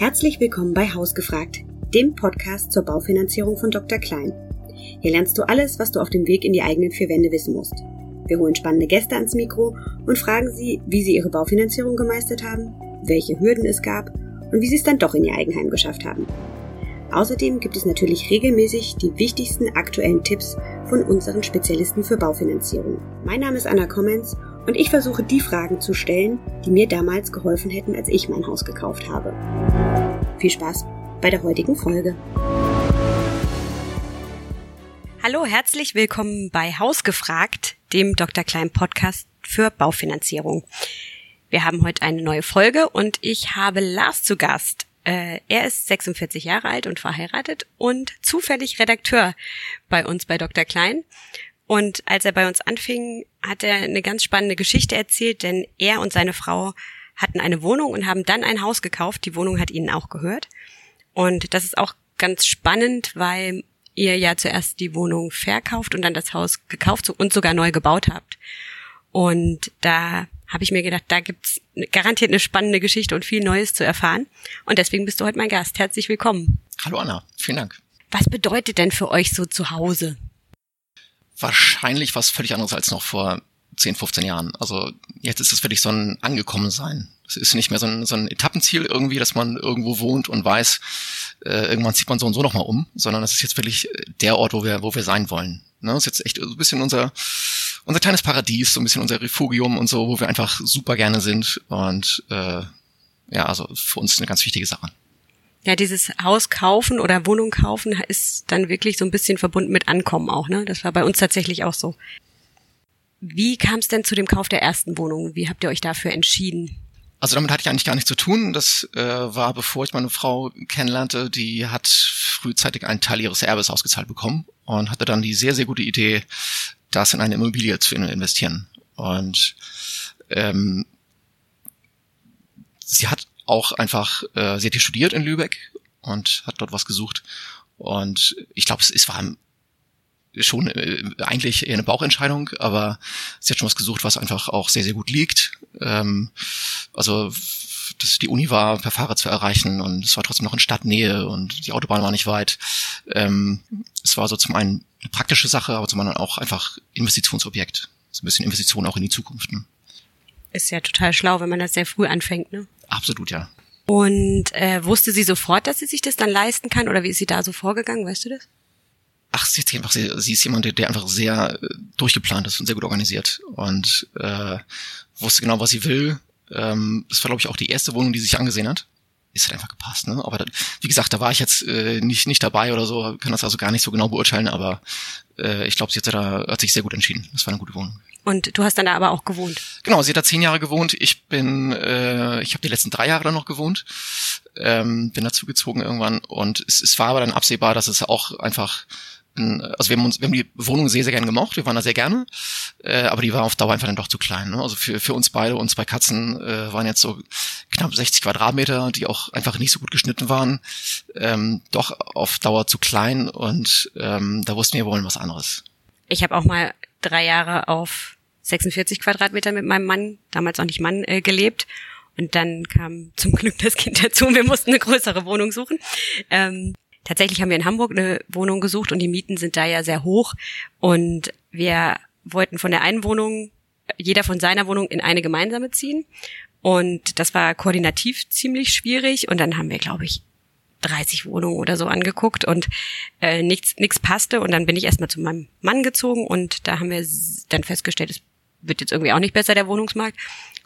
Herzlich willkommen bei Hausgefragt, dem Podcast zur Baufinanzierung von Dr. Klein. Hier lernst du alles, was du auf dem Weg in die eigenen vier Wände wissen musst. Wir holen spannende Gäste ans Mikro und fragen sie, wie sie ihre Baufinanzierung gemeistert haben, welche Hürden es gab und wie sie es dann doch in ihr Eigenheim geschafft haben. Außerdem gibt es natürlich regelmäßig die wichtigsten aktuellen Tipps von unseren Spezialisten für Baufinanzierung. Mein Name ist Anna Kommens und ich versuche die Fragen zu stellen, die mir damals geholfen hätten, als ich mein Haus gekauft habe. Viel Spaß bei der heutigen Folge. Hallo, herzlich willkommen bei Hausgefragt, dem Dr. Klein Podcast für Baufinanzierung. Wir haben heute eine neue Folge und ich habe Lars zu Gast. Äh, er ist 46 Jahre alt und verheiratet und zufällig Redakteur bei uns bei Dr. Klein. Und als er bei uns anfing, hat er eine ganz spannende Geschichte erzählt, denn er und seine Frau hatten eine Wohnung und haben dann ein Haus gekauft. Die Wohnung hat ihnen auch gehört. Und das ist auch ganz spannend, weil ihr ja zuerst die Wohnung verkauft und dann das Haus gekauft und sogar neu gebaut habt. Und da habe ich mir gedacht, da gibt's garantiert eine spannende Geschichte und viel Neues zu erfahren. Und deswegen bist du heute mein Gast. Herzlich willkommen. Hallo Anna, vielen Dank. Was bedeutet denn für euch so zu Hause? wahrscheinlich was völlig anderes als noch vor 10, 15 Jahren. Also jetzt ist es wirklich so ein Angekommensein. Es ist nicht mehr so ein, so ein Etappenziel irgendwie, dass man irgendwo wohnt und weiß, äh, irgendwann zieht man so und so nochmal um, sondern es ist jetzt wirklich der Ort, wo wir, wo wir sein wollen. Ne? Das ist jetzt echt so ein bisschen unser, unser kleines Paradies, so ein bisschen unser Refugium und so, wo wir einfach super gerne sind. Und äh, ja, also für uns eine ganz wichtige Sache ja, dieses Haus kaufen oder Wohnung kaufen ist dann wirklich so ein bisschen verbunden mit Ankommen auch, ne? Das war bei uns tatsächlich auch so. Wie kam es denn zu dem Kauf der ersten Wohnung? Wie habt ihr euch dafür entschieden? Also damit hatte ich eigentlich gar nichts zu tun. Das äh, war, bevor ich meine Frau kennenlernte, die hat frühzeitig einen Teil ihres Erbes ausgezahlt bekommen und hatte dann die sehr, sehr gute Idee, das in eine Immobilie zu investieren. Und ähm, sie hat auch einfach, äh, sie hat hier studiert in Lübeck und hat dort was gesucht. Und ich glaube, es, es war schon äh, eigentlich eher eine Bauchentscheidung, aber sie hat schon was gesucht, was einfach auch sehr, sehr gut liegt. Ähm, also dass die Uni war per Fahrrad zu erreichen und es war trotzdem noch in Stadtnähe und die Autobahn war nicht weit. Ähm, es war so zum einen eine praktische Sache, aber zum anderen auch einfach Investitionsobjekt. So ein bisschen Investition auch in die Zukunft. Ne? Ist ja total schlau, wenn man das sehr früh anfängt, ne? Absolut, ja. Und äh, wusste sie sofort, dass sie sich das dann leisten kann oder wie ist sie da so vorgegangen, weißt du das? Ach, sie ist einfach, sie, sie ist jemand, der einfach sehr äh, durchgeplant ist und sehr gut organisiert und äh, wusste genau, was sie will. Ähm, das war, glaube ich, auch die erste Wohnung, die sie sich angesehen hat. Ist halt einfach gepasst, ne? Aber da, wie gesagt, da war ich jetzt äh, nicht nicht dabei oder so, kann das also gar nicht so genau beurteilen, aber äh, ich glaube, sie hat, da, hat sich sehr gut entschieden. Das war eine gute Wohnung. Und du hast dann da aber auch gewohnt? Genau, sie hat da zehn Jahre gewohnt. Ich bin, äh, ich habe die letzten drei Jahre dann noch gewohnt, ähm, bin dazugezogen irgendwann und es, es war aber dann absehbar, dass es auch einfach also wir haben uns, wir haben die Wohnung sehr, sehr gerne gemocht, wir waren da sehr gerne, äh, aber die war auf Dauer einfach dann doch zu klein. Ne? Also für, für uns beide, uns zwei Katzen, äh, waren jetzt so knapp 60 Quadratmeter, die auch einfach nicht so gut geschnitten waren, ähm, doch auf Dauer zu klein und ähm, da wussten wir, wir wollen was anderes. Ich habe auch mal drei Jahre auf 46 Quadratmeter mit meinem Mann, damals noch nicht Mann, äh, gelebt. Und dann kam zum Glück das Kind dazu und wir mussten eine größere Wohnung suchen. Ähm, tatsächlich haben wir in Hamburg eine Wohnung gesucht und die Mieten sind da ja sehr hoch. Und wir wollten von der einen Wohnung, jeder von seiner Wohnung in eine gemeinsame ziehen. Und das war koordinativ ziemlich schwierig. Und dann haben wir, glaube ich, 30 Wohnungen oder so angeguckt und äh, nichts nichts passte und dann bin ich erstmal zu meinem Mann gezogen und da haben wir dann festgestellt, es wird jetzt irgendwie auch nicht besser der Wohnungsmarkt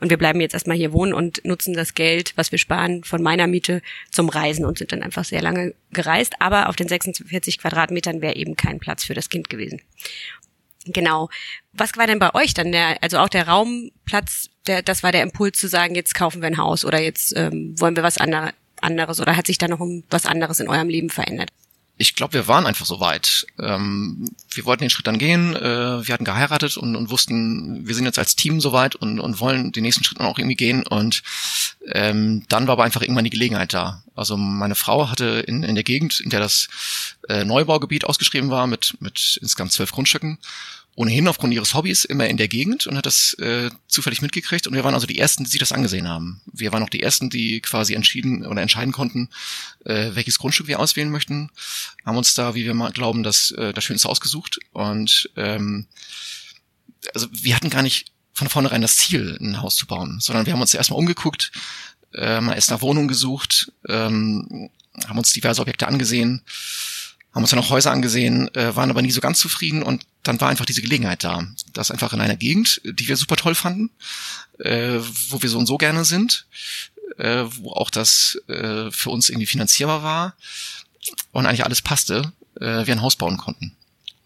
und wir bleiben jetzt erstmal hier wohnen und nutzen das Geld, was wir sparen von meiner Miete zum Reisen und sind dann einfach sehr lange gereist, aber auf den 46 Quadratmetern wäre eben kein Platz für das Kind gewesen. Genau. Was war denn bei euch dann der, also auch der Raumplatz, der, das war der Impuls zu sagen, jetzt kaufen wir ein Haus oder jetzt ähm, wollen wir was anderes anderes oder hat sich da noch was anderes in eurem Leben verändert? Ich glaube, wir waren einfach so weit. Ähm, wir wollten den Schritt dann gehen. Äh, wir hatten geheiratet und, und, wussten, wir sind jetzt als Team so weit und, und wollen den nächsten Schritt dann auch irgendwie gehen. Und ähm, dann war aber einfach irgendwann die Gelegenheit da. Also meine Frau hatte in, in der Gegend, in der das äh, Neubaugebiet ausgeschrieben war, mit, mit insgesamt zwölf Grundstücken, ohnehin aufgrund ihres Hobbys immer in der Gegend und hat das äh, zufällig mitgekriegt. Und wir waren also die Ersten, die sich das angesehen haben. Wir waren auch die Ersten, die quasi entschieden oder entscheiden konnten, äh, welches Grundstück wir auswählen möchten. Haben uns da, wie wir mal glauben, das, äh, das Schönste ausgesucht. Und ähm, also wir hatten gar nicht von vornherein das Ziel, ein Haus zu bauen, sondern wir haben uns erstmal umgeguckt, äh, mal erst nach Wohnungen gesucht, ähm, haben uns diverse Objekte angesehen haben uns dann auch Häuser angesehen, äh, waren aber nie so ganz zufrieden und dann war einfach diese Gelegenheit da. Das einfach in einer Gegend, die wir super toll fanden, äh, wo wir so und so gerne sind, äh, wo auch das äh, für uns irgendwie finanzierbar war und eigentlich alles passte, äh, wir ein Haus bauen konnten.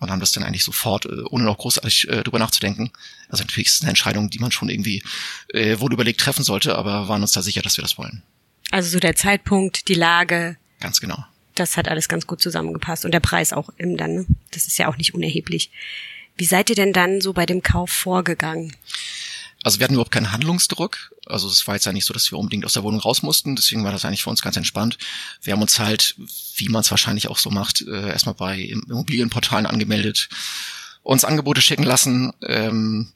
Und haben das dann eigentlich sofort, äh, ohne noch großartig äh, drüber nachzudenken. Also natürlich ist es eine Entscheidung, die man schon irgendwie äh, wohl überlegt treffen sollte, aber waren uns da sicher, dass wir das wollen. Also so der Zeitpunkt, die Lage. Ganz genau das hat alles ganz gut zusammengepasst. Und der Preis auch im dann, ne? das ist ja auch nicht unerheblich. Wie seid ihr denn dann so bei dem Kauf vorgegangen? Also wir hatten überhaupt keinen Handlungsdruck. Also es war jetzt ja nicht so, dass wir unbedingt aus der Wohnung raus mussten. Deswegen war das eigentlich für uns ganz entspannt. Wir haben uns halt, wie man es wahrscheinlich auch so macht, äh, erstmal bei Immobilienportalen angemeldet, uns Angebote schicken lassen ähm,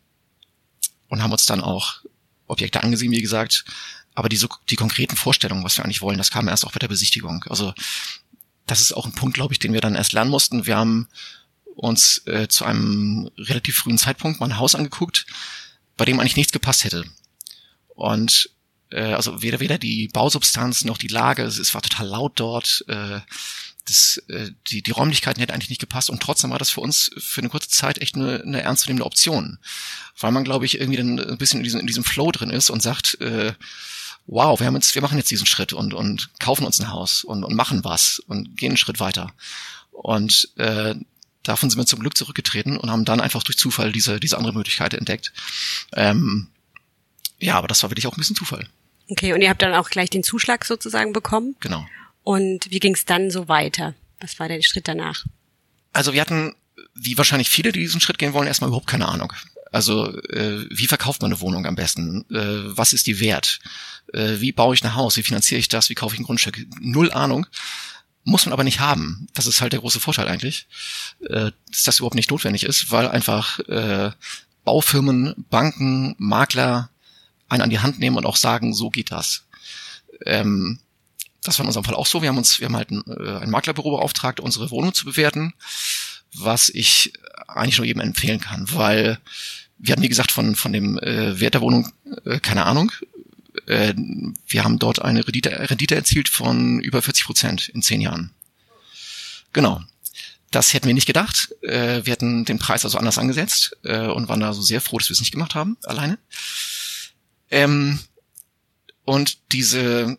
und haben uns dann auch Objekte angesehen, wie gesagt. Aber die, die konkreten Vorstellungen, was wir eigentlich wollen, das kam erst auch bei der Besichtigung. Also das ist auch ein Punkt, glaube ich, den wir dann erst lernen mussten. Wir haben uns äh, zu einem relativ frühen Zeitpunkt mal ein Haus angeguckt, bei dem eigentlich nichts gepasst hätte. Und äh, also weder weder die Bausubstanz noch die Lage, es, es war total laut dort. Äh, das, äh, die, die Räumlichkeiten hätten eigentlich nicht gepasst und trotzdem war das für uns für eine kurze Zeit echt eine, eine ernstzunehmende Option. Weil man, glaube ich, irgendwie dann ein bisschen in diesem, in diesem Flow drin ist und sagt, äh, wow, wir haben jetzt, wir machen jetzt diesen Schritt und, und kaufen uns ein Haus und, und machen was und gehen einen Schritt weiter. Und äh, davon sind wir zum Glück zurückgetreten und haben dann einfach durch Zufall diese, diese andere Möglichkeit entdeckt. Ähm, ja, aber das war wirklich auch ein bisschen Zufall. Okay, und ihr habt dann auch gleich den Zuschlag sozusagen bekommen? Genau. Und wie ging es dann so weiter? Was war der Schritt danach? Also wir hatten, wie wahrscheinlich viele, die diesen Schritt gehen wollen, erstmal überhaupt keine Ahnung. Also äh, wie verkauft man eine Wohnung am besten? Äh, was ist die wert? Äh, wie baue ich ein Haus? Wie finanziere ich das? Wie kaufe ich ein Grundstück? Null Ahnung. Muss man aber nicht haben. Das ist halt der große Vorteil eigentlich, äh, dass das überhaupt nicht notwendig ist, weil einfach äh, Baufirmen, Banken, Makler einen an die Hand nehmen und auch sagen, so geht das. Ähm, das war in unserem Fall auch so. Wir haben uns, wir haben halt ein, äh, ein Maklerbüro beauftragt, unsere Wohnung zu bewerten, was ich eigentlich nur jedem empfehlen kann, weil wir hatten, wie gesagt, von, von dem äh, Wert der Wohnung äh, keine Ahnung. Äh, wir haben dort eine Rendite, Rendite erzielt von über 40 Prozent in zehn Jahren. Genau. Das hätten wir nicht gedacht. Äh, wir hätten den Preis also anders angesetzt äh, und waren da so sehr froh, dass wir es nicht gemacht haben, alleine. Ähm, und diese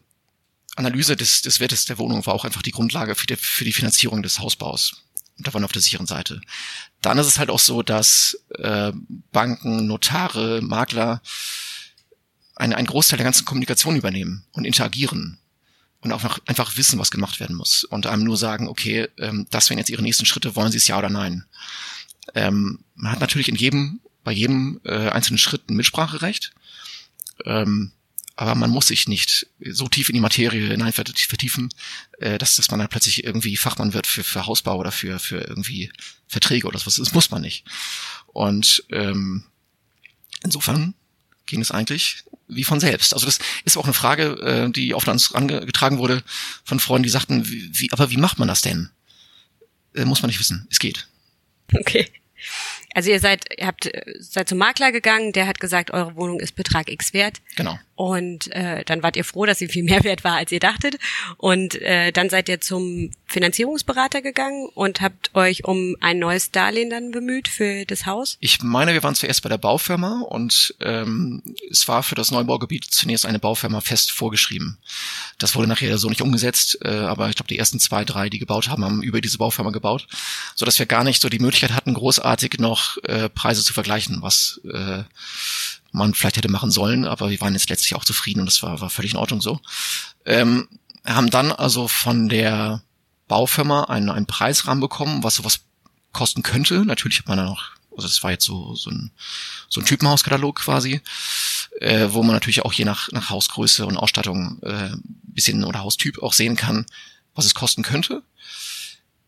Analyse des, des Wertes der Wohnung war auch einfach die Grundlage für die, für die Finanzierung des Hausbaus. Und da waren wir auf der sicheren Seite. Dann ist es halt auch so, dass äh, Banken, Notare, Makler einen, einen Großteil der ganzen Kommunikation übernehmen und interagieren und auch noch einfach wissen, was gemacht werden muss und einem nur sagen, okay, ähm, das wären jetzt ihre nächsten Schritte, wollen sie es ja oder nein. Ähm, man hat natürlich in jedem, bei jedem äh, einzelnen Schritt ein Mitspracherecht. Ähm, aber man muss sich nicht so tief in die Materie hinein vertiefen, äh, dass, dass man dann plötzlich irgendwie Fachmann wird für, für Hausbau oder für, für irgendwie Verträge oder sowas. Das muss man nicht. Und ähm, insofern ging es eigentlich wie von selbst. Also das ist auch eine Frage, äh, die oft an uns angetragen wurde von Freunden, die sagten, wie, wie, aber wie macht man das denn? Äh, muss man nicht wissen. Es geht. Okay. Also ihr seid, ihr habt seid zum Makler gegangen, der hat gesagt, eure Wohnung ist Betrag X wert. Genau. Und äh, dann wart ihr froh, dass sie viel mehr wert war, als ihr dachtet. Und äh, dann seid ihr zum Finanzierungsberater gegangen und habt euch um ein neues Darlehen dann bemüht für das Haus? Ich meine, wir waren zuerst bei der Baufirma und ähm, es war für das Neubaugebiet zunächst eine Baufirma fest vorgeschrieben. Das wurde nachher so nicht umgesetzt, äh, aber ich glaube, die ersten zwei, drei, die gebaut haben, haben über diese Baufirma gebaut, so dass wir gar nicht so die Möglichkeit hatten, großartig noch äh, Preise zu vergleichen, was äh, man vielleicht hätte machen sollen, aber wir waren jetzt letztlich auch zufrieden und das war, war völlig in Ordnung so. Ähm, haben dann also von der Baufirma einen, einen Preisrahmen bekommen, was sowas kosten könnte. Natürlich hat man dann noch, also das war jetzt so, so ein, so ein Typenhauskatalog quasi, äh, wo man natürlich auch je nach, nach Hausgröße und Ausstattung äh, bisschen oder Haustyp auch sehen kann, was es kosten könnte.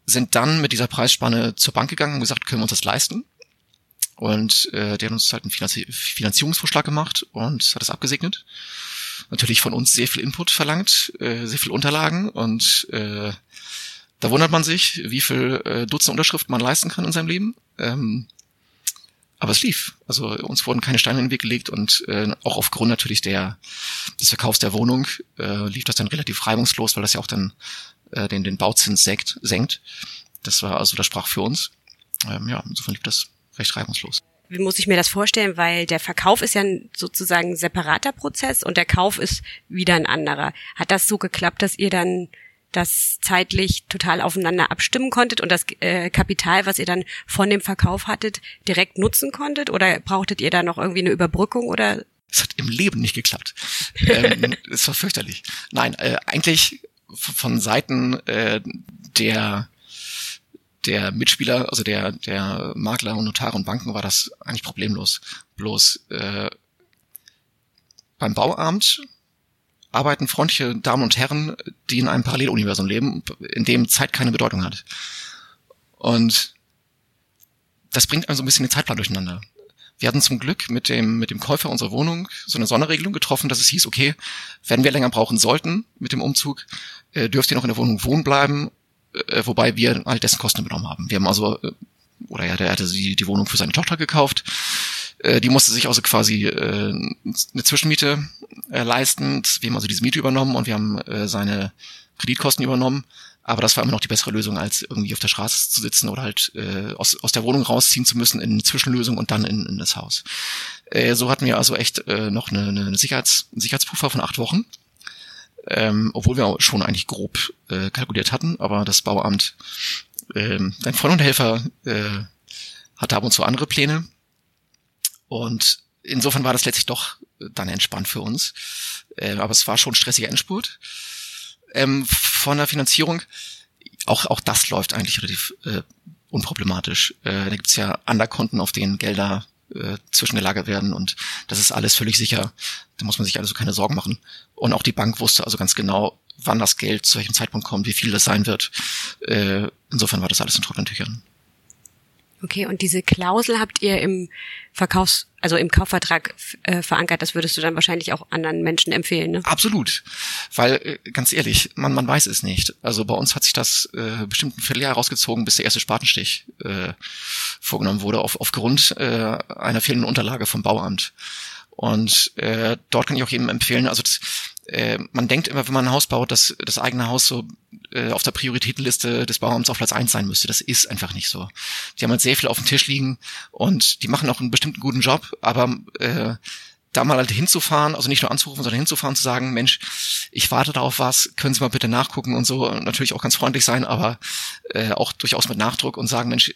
Sind dann mit dieser Preisspanne zur Bank gegangen und gesagt, können wir uns das leisten? Und äh, der hat uns halt einen Finanzi Finanzierungsvorschlag gemacht und hat es abgesegnet. Natürlich von uns sehr viel Input verlangt, äh, sehr viel Unterlagen und äh, da wundert man sich, wie viel äh, Dutzend Unterschriften man leisten kann in seinem Leben. Ähm, aber es lief. Also uns wurden keine Steine in den Weg gelegt und äh, auch aufgrund natürlich der des Verkaufs der Wohnung äh, lief das dann relativ reibungslos, weil das ja auch dann äh, den, den Bauzins senkt, senkt. Das war also, das sprach für uns. Ähm, ja, insofern lief das recht reibungslos. Wie muss ich mir das vorstellen? Weil der Verkauf ist ja sozusagen ein separater Prozess und der Kauf ist wieder ein anderer. Hat das so geklappt, dass ihr dann das zeitlich total aufeinander abstimmen konntet und das äh, Kapital, was ihr dann von dem Verkauf hattet, direkt nutzen konntet? Oder brauchtet ihr da noch irgendwie eine Überbrückung oder? Es hat im Leben nicht geklappt. ähm, es war fürchterlich. Nein, äh, eigentlich von Seiten äh, der der Mitspieler, also der der Makler und Notare und Banken war das eigentlich problemlos. Bloß äh, beim Bauamt arbeiten freundliche Damen und Herren, die in einem Paralleluniversum leben, in dem Zeit keine Bedeutung hat. Und das bringt also ein bisschen den Zeitplan durcheinander. Wir hatten zum Glück mit dem, mit dem Käufer unserer Wohnung so eine Sonderregelung getroffen, dass es hieß, okay, wenn wir länger brauchen sollten mit dem Umzug, äh, dürft ihr noch in der Wohnung wohnen bleiben, äh, wobei wir all dessen Kosten übernommen haben. Wir haben also, äh, oder ja, der hatte die, die Wohnung für seine Tochter gekauft. Äh, die musste sich also quasi äh, eine Zwischenmiete äh, leisten. Wir haben also diese Miete übernommen und wir haben äh, seine Kreditkosten übernommen. Aber das war immer noch die bessere Lösung, als irgendwie auf der Straße zu sitzen oder halt äh, aus, aus der Wohnung rausziehen zu müssen in eine Zwischenlösung und dann in, in das Haus. Äh, so hatten wir also echt äh, noch eine, eine Sicherheits, einen Sicherheitspuffer von acht Wochen. Ähm, obwohl wir auch schon eigentlich grob äh, kalkuliert hatten, aber das Bauamt, äh, dein Freund und Helfer äh, hatte ab und zu andere Pläne. Und insofern war das letztlich doch dann entspannt für uns. Äh, aber es war schon stressiger Endspurt ähm, von der Finanzierung. Auch, auch das läuft eigentlich relativ äh, unproblematisch. Äh, da gibt's ja Anderkonten, auf denen Gelder äh, zwischengelagert werden und das ist alles völlig sicher. Da muss man sich also keine Sorgen machen. Und auch die Bank wusste also ganz genau, wann das Geld zu welchem Zeitpunkt kommt, wie viel das sein wird. Äh, insofern war das alles in trockenen Tüchern. Okay, und diese Klausel habt ihr im Verkaufs-, also im Kaufvertrag äh, verankert. Das würdest du dann wahrscheinlich auch anderen Menschen empfehlen, ne? Absolut. Weil, äh, ganz ehrlich, man, man weiß es nicht. Also bei uns hat sich das äh, bestimmt ein Vierteljahr rausgezogen, bis der erste Spatenstich äh, vorgenommen wurde, auf, aufgrund äh, einer fehlenden Unterlage vom Bauamt. Und äh, dort kann ich auch jedem empfehlen, also das, äh, man denkt immer, wenn man ein Haus baut, dass das eigene Haus so äh, auf der Prioritätenliste des Bauamts auf Platz eins sein müsste. Das ist einfach nicht so. Die haben halt sehr viel auf dem Tisch liegen und die machen auch einen bestimmten guten Job, aber äh, da mal halt hinzufahren, also nicht nur anzurufen, sondern hinzufahren, zu sagen, Mensch, ich warte darauf was, können Sie mal bitte nachgucken und so, und natürlich auch ganz freundlich sein, aber äh, auch durchaus mit Nachdruck und sagen, Mensch,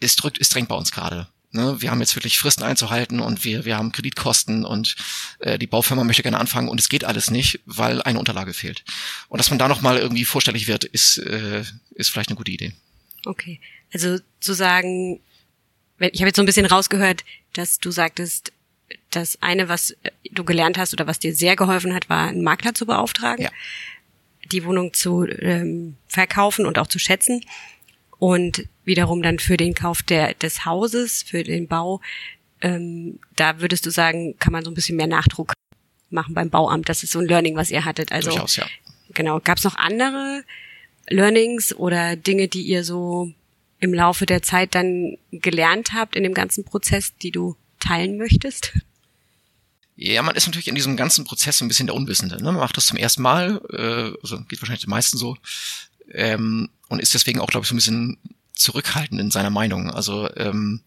es drückt, es drängt bei uns gerade. Ne, wir haben jetzt wirklich Fristen einzuhalten und wir, wir haben Kreditkosten und äh, die Baufirma möchte gerne anfangen und es geht alles nicht, weil eine Unterlage fehlt. Und dass man da nochmal irgendwie vorstellig wird, ist, äh, ist vielleicht eine gute Idee. Okay. Also zu sagen, ich habe jetzt so ein bisschen rausgehört, dass du sagtest, das eine, was du gelernt hast oder was dir sehr geholfen hat, war, einen Makler zu beauftragen, ja. die Wohnung zu ähm, verkaufen und auch zu schätzen und wiederum dann für den Kauf der, des Hauses, für den Bau, ähm, da würdest du sagen, kann man so ein bisschen mehr Nachdruck machen beim Bauamt. Das ist so ein Learning, was ihr hattet. Also Durchaus, ja. genau. Gab es noch andere Learnings oder Dinge, die ihr so im Laufe der Zeit dann gelernt habt in dem ganzen Prozess, die du teilen möchtest? Ja, man ist natürlich in diesem ganzen Prozess ein bisschen der Unwissende. Ne? Man macht das zum ersten Mal, äh, also geht wahrscheinlich den meisten so. Ähm, und ist deswegen auch, glaube ich, so ein bisschen zurückhaltend in seiner Meinung. Also ähm,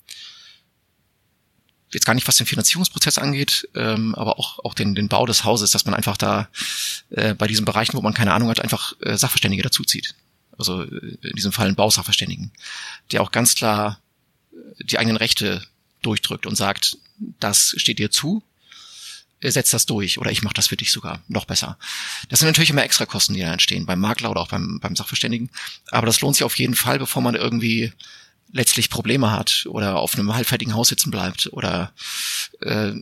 jetzt gar nicht, was den Finanzierungsprozess angeht, ähm, aber auch, auch den, den Bau des Hauses, dass man einfach da äh, bei diesen Bereichen, wo man keine Ahnung hat, einfach äh, Sachverständige dazuzieht. Also äh, in diesem Fall einen Bausachverständigen, der auch ganz klar äh, die eigenen Rechte durchdrückt und sagt, das steht dir zu, setz das durch oder ich mache das für dich sogar noch besser. Das sind natürlich immer extra Kosten, die da entstehen, beim Makler oder auch beim, beim Sachverständigen. Aber das lohnt sich auf jeden Fall, bevor man irgendwie letztlich Probleme hat oder auf einem halbfertigen Haus sitzen bleibt oder äh,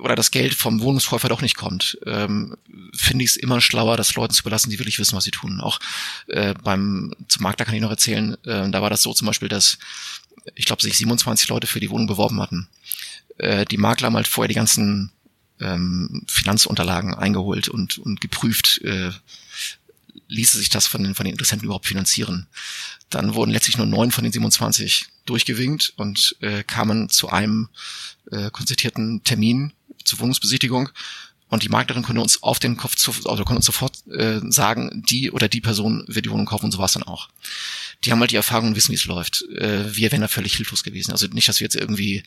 oder das Geld vom Wohnungskäufer doch nicht kommt, ähm, finde ich es immer schlauer, das Leuten zu belassen, die wirklich wissen, was sie tun. Auch äh, beim zum Makler kann ich noch erzählen, äh, da war das so zum Beispiel, dass ich glaube, sich 27 Leute für die Wohnung beworben hatten. Äh, die Makler haben halt vorher die ganzen ähm, Finanzunterlagen eingeholt und, und geprüft, äh, ließe sich das von den, von den Interessenten überhaupt finanzieren. Dann wurden letztlich nur neun von den 27 durchgewinkt und äh, kamen zu einem äh, konzertierten Termin zur Wohnungsbesichtigung und die Maklerin konnte uns auf den Kopf zu, also konnte uns sofort äh, sagen, die oder die Person wird die Wohnung kaufen und so war es dann auch. Die haben halt die Erfahrung und wissen, wie es läuft. Äh, wir wären da völlig hilflos gewesen. Also nicht, dass wir jetzt irgendwie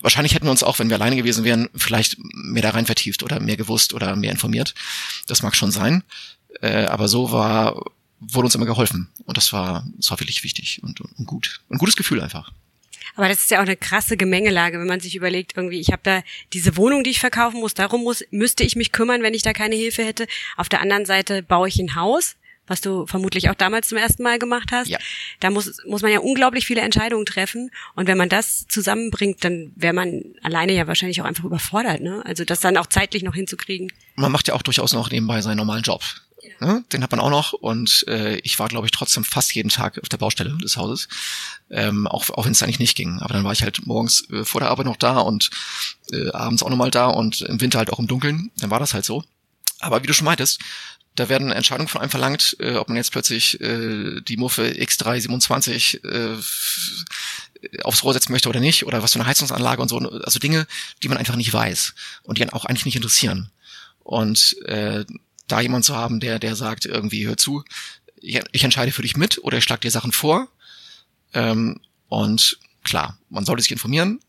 wahrscheinlich hätten wir uns auch, wenn wir alleine gewesen wären, vielleicht mehr da rein vertieft oder mehr gewusst oder mehr informiert. Das mag schon sein. Äh, aber so war, wurde uns immer geholfen. Und das war, das war wirklich wichtig und, und gut. Ein gutes Gefühl einfach. Aber das ist ja auch eine krasse Gemengelage, wenn man sich überlegt, irgendwie, ich habe da diese Wohnung, die ich verkaufen muss, darum muss, müsste ich mich kümmern, wenn ich da keine Hilfe hätte. Auf der anderen Seite baue ich ein Haus, was du vermutlich auch damals zum ersten Mal gemacht hast. Ja. Da muss, muss man ja unglaublich viele Entscheidungen treffen. Und wenn man das zusammenbringt, dann wäre man alleine ja wahrscheinlich auch einfach überfordert. Ne? Also das dann auch zeitlich noch hinzukriegen. Man macht ja auch durchaus noch nebenbei seinen normalen Job. Ne? Den hat man auch noch und äh, ich war, glaube ich, trotzdem fast jeden Tag auf der Baustelle des Hauses, ähm, auch, auch wenn es eigentlich nicht ging. Aber dann war ich halt morgens äh, vor der Arbeit noch da und äh, abends auch nochmal da und im Winter halt auch im Dunkeln. Dann war das halt so. Aber wie du schon meintest, da werden Entscheidungen von einem verlangt, äh, ob man jetzt plötzlich äh, die Muffe X327 äh, aufs Rohr setzen möchte oder nicht, oder was für eine Heizungsanlage und so. Also Dinge, die man einfach nicht weiß und die einen auch eigentlich nicht interessieren. Und äh, da jemand zu haben, der, der sagt irgendwie, hör zu, ich, ich entscheide für dich mit oder ich schlage dir Sachen vor. Ähm, und klar, man sollte sich informieren,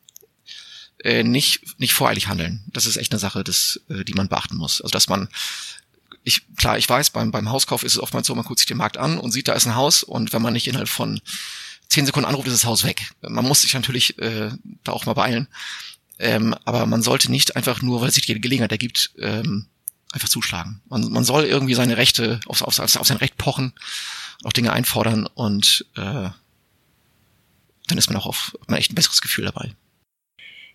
äh, nicht, nicht voreilig handeln. Das ist echt eine Sache, das, äh, die man beachten muss. Also dass man ich, klar, ich weiß, beim, beim Hauskauf ist es oftmals so, man guckt sich den Markt an und sieht, da ist ein Haus und wenn man nicht innerhalb von zehn Sekunden anruft, ist das Haus weg. Man muss sich natürlich äh, da auch mal beeilen. Ähm, aber man sollte nicht einfach nur, weil sich die Gelegenheit ergibt, ähm, einfach zuschlagen. Man, man soll irgendwie seine Rechte, auf, auf, auf sein Recht pochen, auch Dinge einfordern und äh, dann ist man auch auf man echt ein besseres Gefühl dabei.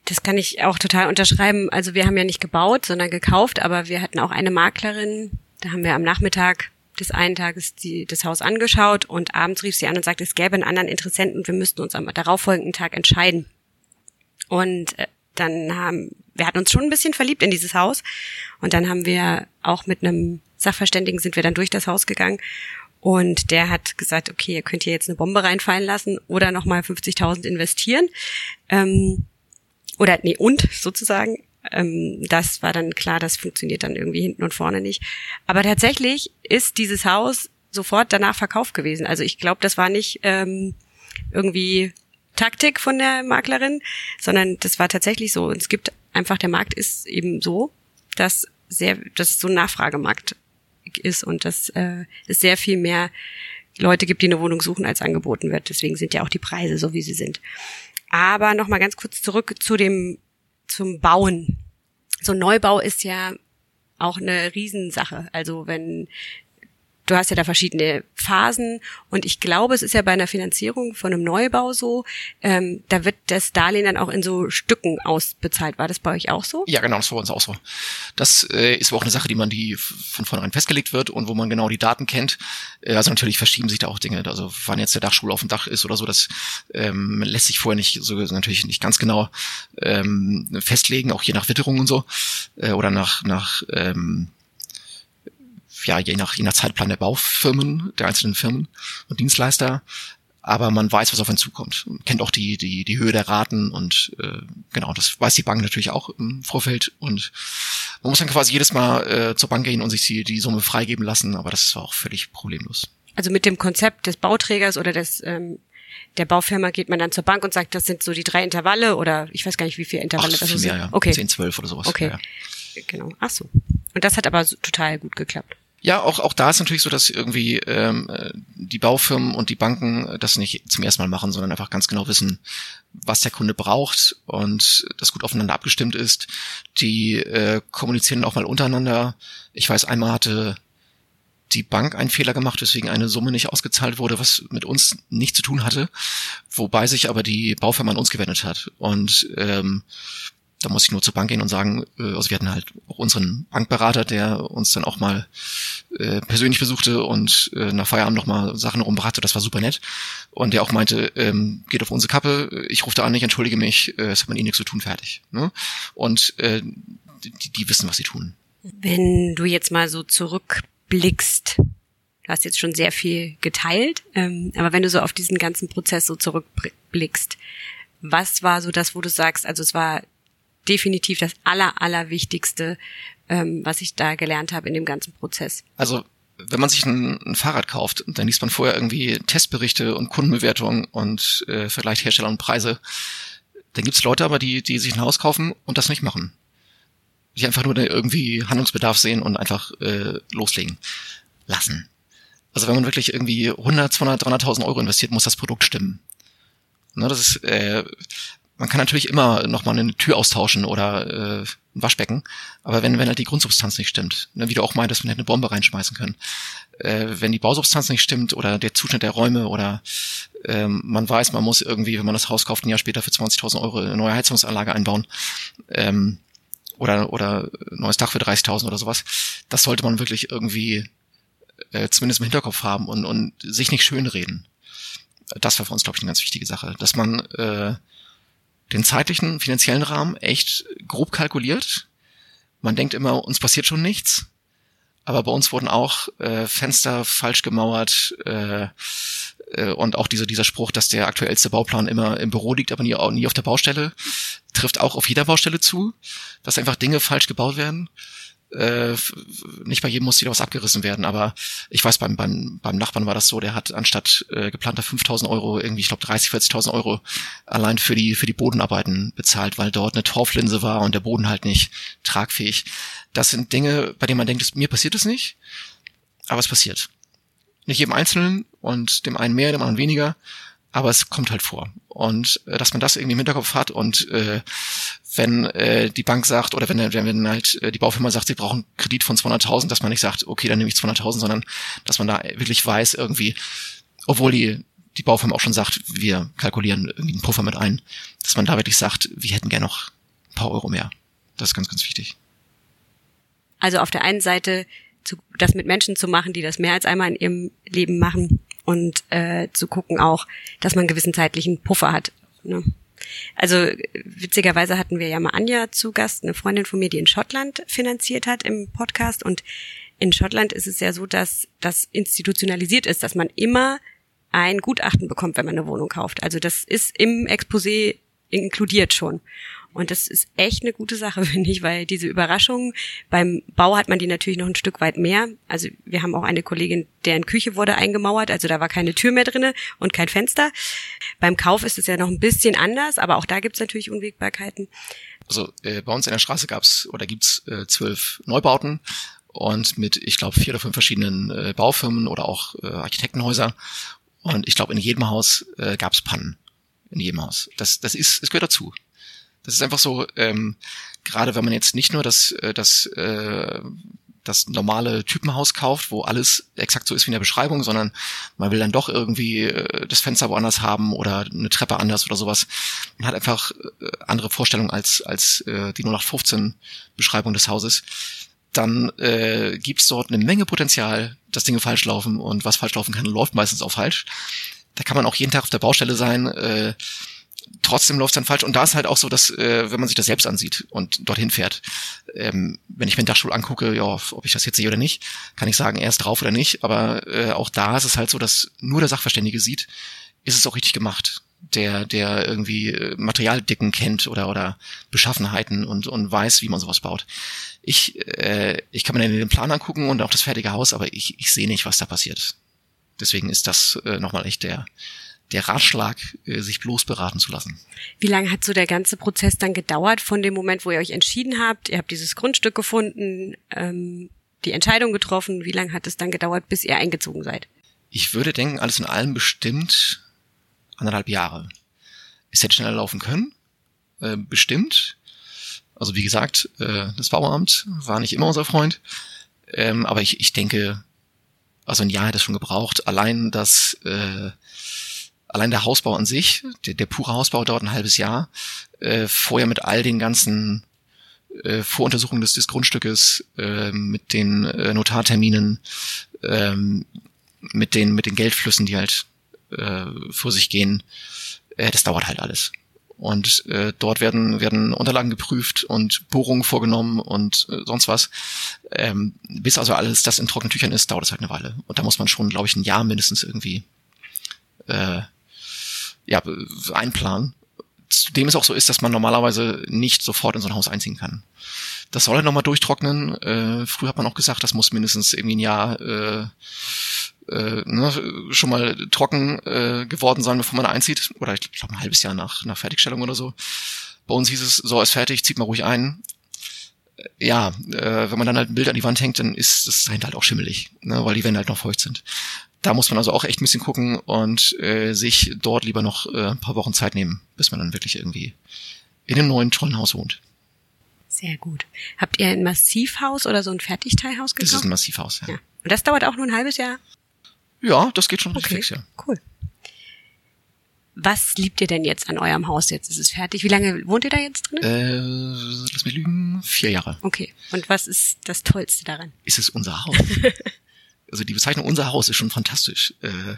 Das kann ich auch total unterschreiben. Also wir haben ja nicht gebaut, sondern gekauft, aber wir hatten auch eine Maklerin. Da haben wir am Nachmittag des einen Tages die, das Haus angeschaut und abends rief sie an und sagte, es gäbe einen anderen Interessenten und wir müssten uns am darauffolgenden Tag entscheiden. Und äh, dann haben, wir hatten uns schon ein bisschen verliebt in dieses Haus und dann haben wir auch mit einem Sachverständigen sind wir dann durch das Haus gegangen und der hat gesagt, okay, ihr könnt hier jetzt eine Bombe reinfallen lassen oder nochmal 50.000 investieren. Ähm, oder nee, und sozusagen. Ähm, das war dann klar, das funktioniert dann irgendwie hinten und vorne nicht. Aber tatsächlich ist dieses Haus sofort danach verkauft gewesen. Also ich glaube, das war nicht ähm, irgendwie Taktik von der Maklerin, sondern das war tatsächlich so. Und es gibt einfach, der Markt ist eben so, dass sehr, dass es so ein Nachfragemarkt ist und dass äh, es sehr viel mehr Leute gibt, die eine Wohnung suchen, als angeboten wird. Deswegen sind ja auch die Preise so, wie sie sind. Aber nochmal ganz kurz zurück zu dem, zum Bauen. So Neubau ist ja auch eine Riesensache. Also wenn du hast ja da verschiedene Phasen und ich glaube, es ist ja bei einer Finanzierung von einem Neubau so, ähm, da wird das Darlehen dann auch in so Stücken ausbezahlt. War das bei euch auch so? Ja, genau, das war bei uns auch so. Das äh, ist auch eine Sache, die man die von vornherein festgelegt wird und wo man genau die Daten kennt. Äh, also natürlich verschieben sich da auch Dinge. Also wann jetzt der Dachstuhl auf dem Dach ist oder so, das ähm, lässt sich vorher nicht so natürlich nicht ganz genau ähm, festlegen, auch je nach Witterung und so äh, oder nach nach ähm, ja, je nach, je nach Zeitplan der Baufirmen, der einzelnen Firmen und Dienstleister. Aber man weiß, was auf einen zukommt. Man kennt auch die, die, die Höhe der Raten und äh, genau, das weiß die Bank natürlich auch im Vorfeld. Und man muss dann quasi jedes Mal äh, zur Bank gehen und sich die, die Summe freigeben lassen, aber das ist auch völlig problemlos. Also mit dem Konzept des Bauträgers oder des ähm, der Baufirma geht man dann zur Bank und sagt, das sind so die drei Intervalle oder ich weiß gar nicht, wie viele Intervalle Ach, das sind. Mehr, ja. Okay. 10, 12 oder sowas. Okay. Ja. Genau. Ach so. Und das hat aber total gut geklappt. Ja, auch, auch da ist natürlich so, dass irgendwie ähm, die Baufirmen und die Banken das nicht zum ersten Mal machen, sondern einfach ganz genau wissen, was der Kunde braucht und das gut aufeinander abgestimmt ist. Die äh, kommunizieren auch mal untereinander. Ich weiß, einmal hatte die Bank einen Fehler gemacht, weswegen eine Summe nicht ausgezahlt wurde, was mit uns nichts zu tun hatte, wobei sich aber die Baufirma an uns gewendet hat. Und ähm, da muss ich nur zur Bank gehen und sagen, äh, also wir hatten halt auch unseren Bankberater, der uns dann auch mal äh, persönlich besuchte und äh, nach Feierabend noch mal Sachen rumbrachte, das war super nett. Und der auch meinte, ähm, geht auf unsere Kappe, ich rufe da an, ich entschuldige mich, äh, es hat man eh nichts zu tun, fertig. Ne? Und äh, die, die wissen, was sie tun. Wenn du jetzt mal so zurückblickst, du hast jetzt schon sehr viel geteilt, ähm, aber wenn du so auf diesen ganzen Prozess so zurückblickst, was war so das, wo du sagst, also es war definitiv das aller, allerwichtigste, ähm, was ich da gelernt habe in dem ganzen Prozess. Also wenn man sich ein, ein, Fahrrad kauft, dann liest man vorher irgendwie Testberichte und Kundenbewertungen und äh, vergleicht Hersteller und Preise. Dann gibt's Leute aber, die, die sich ein Haus kaufen und das nicht machen. Die einfach nur irgendwie Handlungsbedarf sehen und einfach äh, loslegen lassen. Also wenn man wirklich irgendwie 100, 200, 300.000 Euro investiert, muss das Produkt stimmen. Ne, das ist, äh, man kann natürlich immer noch mal eine Tür austauschen oder äh, ein Waschbecken, aber wenn, wenn halt die Grundsubstanz nicht stimmt, ne, wie du auch meintest, man hätte eine Bombe reinschmeißen können, äh, wenn die Bausubstanz nicht stimmt oder der Zustand der Räume oder ähm, man weiß, man muss irgendwie, wenn man das Haus kauft, ein Jahr später für 20.000 Euro eine neue Heizungsanlage einbauen ähm, oder oder neues Dach für 30.000 oder sowas, das sollte man wirklich irgendwie äh, zumindest im Hinterkopf haben und, und sich nicht schönreden. Das war für uns, glaube ich, eine ganz wichtige Sache, dass man äh, den zeitlichen, finanziellen Rahmen echt grob kalkuliert. Man denkt immer, uns passiert schon nichts. Aber bei uns wurden auch äh, Fenster falsch gemauert äh, äh, und auch diese, dieser Spruch, dass der aktuellste Bauplan immer im Büro liegt, aber nie, nie auf der Baustelle, trifft auch auf jeder Baustelle zu, dass einfach Dinge falsch gebaut werden äh, nicht bei jedem muss wieder was abgerissen werden, aber ich weiß, beim, beim, beim Nachbarn war das so, der hat anstatt äh, geplanter 5.000 Euro irgendwie, ich glaube 30, 40.000 Euro allein für die, für die Bodenarbeiten bezahlt, weil dort eine Torflinse war und der Boden halt nicht tragfähig. Das sind Dinge, bei denen man denkt, mir passiert es nicht, aber es passiert. Nicht jedem Einzelnen und dem einen mehr, dem anderen weniger, aber es kommt halt vor. Und äh, dass man das irgendwie im Hinterkopf hat und äh, wenn äh, die Bank sagt oder wenn, wenn, wenn halt äh, die Baufirma sagt, sie brauchen Kredit von 200.000, dass man nicht sagt, okay, dann nehme ich 200.000, sondern dass man da wirklich weiß irgendwie, obwohl die die Baufirma auch schon sagt, wir kalkulieren irgendwie einen Puffer mit ein, dass man da wirklich sagt, wir hätten gerne noch ein paar Euro mehr. Das ist ganz, ganz wichtig. Also auf der einen Seite zu, das mit Menschen zu machen, die das mehr als einmal in ihrem Leben machen und äh, zu gucken auch, dass man einen gewissen zeitlichen Puffer hat. Ne? Also witzigerweise hatten wir ja mal Anja zu Gast, eine Freundin von mir, die in Schottland finanziert hat im Podcast. Und in Schottland ist es ja so, dass das institutionalisiert ist, dass man immer ein Gutachten bekommt, wenn man eine Wohnung kauft. Also das ist im Exposé inkludiert schon. Und das ist echt eine gute Sache, finde ich, weil diese Überraschung, beim Bau hat man die natürlich noch ein Stück weit mehr. Also wir haben auch eine Kollegin, deren Küche wurde eingemauert, also da war keine Tür mehr drinne und kein Fenster. Beim Kauf ist es ja noch ein bisschen anders, aber auch da gibt es natürlich Unwägbarkeiten. Also äh, bei uns in der Straße gab's oder gibt's äh, zwölf Neubauten und mit, ich glaube, vier oder fünf verschiedenen äh, Baufirmen oder auch äh, Architektenhäuser. Und ich glaube, in jedem Haus äh, gab's Pannen. In jedem Haus. Das, das ist, es gehört dazu. Das ist einfach so, ähm, gerade wenn man jetzt nicht nur das, äh, das, äh, das normale Typenhaus kauft, wo alles exakt so ist wie in der Beschreibung, sondern man will dann doch irgendwie äh, das Fenster woanders haben oder eine Treppe anders oder sowas. Man hat einfach äh, andere Vorstellungen als, als äh, die 0815 Beschreibung des Hauses. Dann äh, gibt es dort eine Menge Potenzial, dass Dinge falsch laufen und was falsch laufen kann, läuft meistens auch falsch. Da kann man auch jeden Tag auf der Baustelle sein. Äh, trotzdem läuft es dann falsch. Und da ist halt auch so, dass, äh, wenn man sich das selbst ansieht und dorthin fährt, ähm, wenn ich mir den Dachstuhl angucke, ja, ob ich das jetzt sehe oder nicht, kann ich sagen, er ist drauf oder nicht. Aber äh, auch da ist es halt so, dass nur der Sachverständige sieht, ist es auch richtig gemacht. Der, der irgendwie äh, Materialdicken kennt oder, oder Beschaffenheiten und, und weiß, wie man sowas baut. Ich, äh, ich kann mir den Plan angucken und auch das fertige Haus, aber ich, ich sehe nicht, was da passiert. Deswegen ist das äh, nochmal echt der, der Ratschlag, äh, sich bloß beraten zu lassen. Wie lange hat so der ganze Prozess dann gedauert von dem Moment, wo ihr euch entschieden habt? Ihr habt dieses Grundstück gefunden, ähm, die Entscheidung getroffen. Wie lange hat es dann gedauert, bis ihr eingezogen seid? Ich würde denken, alles in allem bestimmt anderthalb Jahre. Es hätte schneller laufen können, äh, bestimmt. Also wie gesagt, äh, das Bauamt war nicht immer unser Freund. Ähm, aber ich, ich denke, also ein Jahr hätte es schon gebraucht. Allein das äh, allein der Hausbau an sich, der, der pure Hausbau dauert ein halbes Jahr. Äh, vorher mit all den ganzen äh, Voruntersuchungen des, des Grundstückes, äh, mit den äh, Notarterminen, äh, mit den mit den Geldflüssen, die halt äh, vor sich gehen. Äh, das dauert halt alles. Und äh, dort werden werden Unterlagen geprüft und Bohrungen vorgenommen und äh, sonst was. Ähm, bis also alles das in trockenen Tüchern ist, dauert es halt eine Weile. Und da muss man schon, glaube ich, ein Jahr mindestens irgendwie äh, ja, einplanen. Zudem es auch so ist, dass man normalerweise nicht sofort in so ein Haus einziehen kann. Das soll halt nochmal durchtrocknen. Äh, früher hat man auch gesagt, das muss mindestens irgendwie ein Jahr äh, äh, ne, schon mal trocken äh, geworden sein, bevor man einzieht. Oder ich glaube ein halbes Jahr nach, nach Fertigstellung oder so. Bei uns hieß es, so ist fertig, zieht mal ruhig ein. Ja, äh, wenn man dann halt ein Bild an die Wand hängt, dann ist das dahinter halt auch schimmelig, ne, weil die Wände halt noch feucht sind. Da muss man also auch echt ein bisschen gucken und äh, sich dort lieber noch äh, ein paar Wochen Zeit nehmen, bis man dann wirklich irgendwie in einem neuen tollen Haus wohnt. Sehr gut. Habt ihr ein Massivhaus oder so ein Fertigteilhaus gekauft? Das ist ein Massivhaus, ja. ja. Und das dauert auch nur ein halbes Jahr? Ja, das geht schon okay. fix, ja. Cool. Was liebt ihr denn jetzt an eurem Haus? Jetzt ist es fertig. Wie lange wohnt ihr da jetzt drin? Äh, lass mich lügen, vier Jahre. Okay. Und was ist das Tollste daran? Ist es unser Haus? also die Bezeichnung unser Haus ist schon fantastisch. Äh,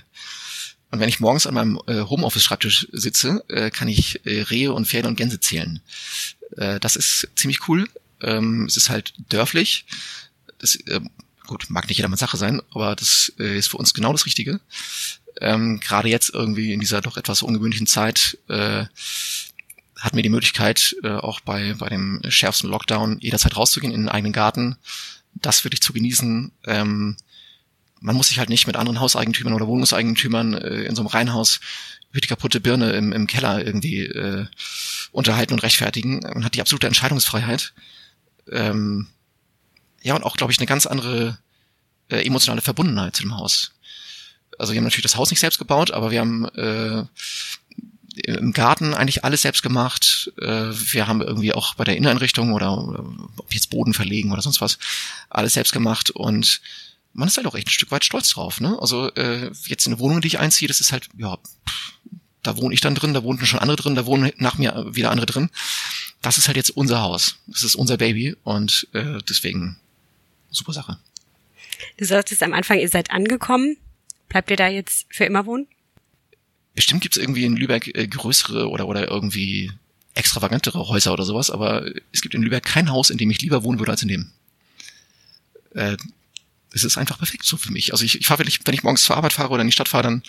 und wenn ich morgens an meinem äh, Homeoffice-Schreibtisch sitze, äh, kann ich äh, Rehe und Pferde und Gänse zählen. Äh, das ist ziemlich cool. Ähm, es ist halt dörflich. Das, äh, gut, mag nicht jedermanns Sache sein, aber das äh, ist für uns genau das Richtige. Ähm, Gerade jetzt irgendwie in dieser doch etwas ungewöhnlichen Zeit äh, hatten wir die Möglichkeit, äh, auch bei, bei dem schärfsten Lockdown jederzeit rauszugehen in den eigenen Garten, das wirklich zu genießen. Ähm, man muss sich halt nicht mit anderen Hauseigentümern oder Wohnungseigentümern äh, in so einem Reihenhaus über die kaputte Birne im, im Keller irgendwie äh, unterhalten und rechtfertigen. Man hat die absolute Entscheidungsfreiheit. Ähm, ja, und auch, glaube ich, eine ganz andere äh, emotionale Verbundenheit zu dem Haus. Also wir haben natürlich das Haus nicht selbst gebaut, aber wir haben äh, im Garten eigentlich alles selbst gemacht. Äh, wir haben irgendwie auch bei der Inneneinrichtung oder, oder ob jetzt Boden verlegen oder sonst was, alles selbst gemacht und man ist halt auch echt ein Stück weit stolz drauf. Ne? Also äh, jetzt eine Wohnung, die ich einziehe, das ist halt, ja, pff, da wohne ich dann drin, da wohnten schon andere drin, da wohnen nach mir wieder andere drin. Das ist halt jetzt unser Haus, das ist unser Baby und äh, deswegen super Sache. Du sagtest am Anfang, ihr seid angekommen. Bleibt ihr da jetzt für immer wohnen? Bestimmt gibt's irgendwie in Lübeck äh, größere oder, oder irgendwie extravagantere Häuser oder sowas, aber es gibt in Lübeck kein Haus, in dem ich lieber wohnen würde als in dem. Äh, es ist einfach perfekt so für mich. Also ich, ich fahre wirklich, wenn ich morgens zur Arbeit fahre oder in die Stadt fahre, dann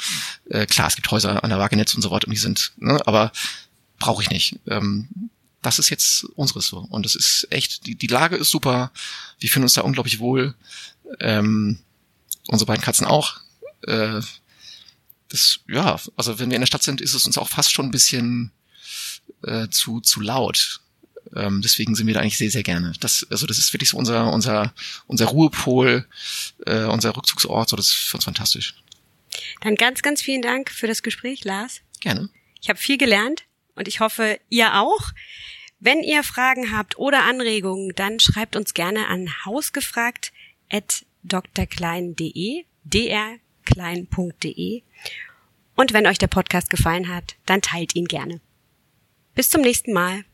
äh, klar, es gibt Häuser an der Wagenetz und so weiter und die sind, ne, aber brauche ich nicht. Ähm, das ist jetzt unseres so. Und es ist echt, die, die Lage ist super. Wir fühlen uns da unglaublich wohl. Ähm, unsere beiden Katzen auch. Äh, das, ja, also wenn wir in der Stadt sind, ist es uns auch fast schon ein bisschen äh, zu, zu laut. Ähm, deswegen sind wir da eigentlich sehr, sehr gerne. Das, also das ist wirklich so unser, unser, unser Ruhepol, äh, unser Rückzugsort, so das ist für uns fantastisch. Dann ganz, ganz vielen Dank für das Gespräch, Lars. Gerne. Ich habe viel gelernt und ich hoffe, ihr auch. Wenn ihr Fragen habt oder Anregungen, dann schreibt uns gerne an hausgefragt.drklein.de, drklein.de. Und wenn euch der Podcast gefallen hat, dann teilt ihn gerne. Bis zum nächsten Mal.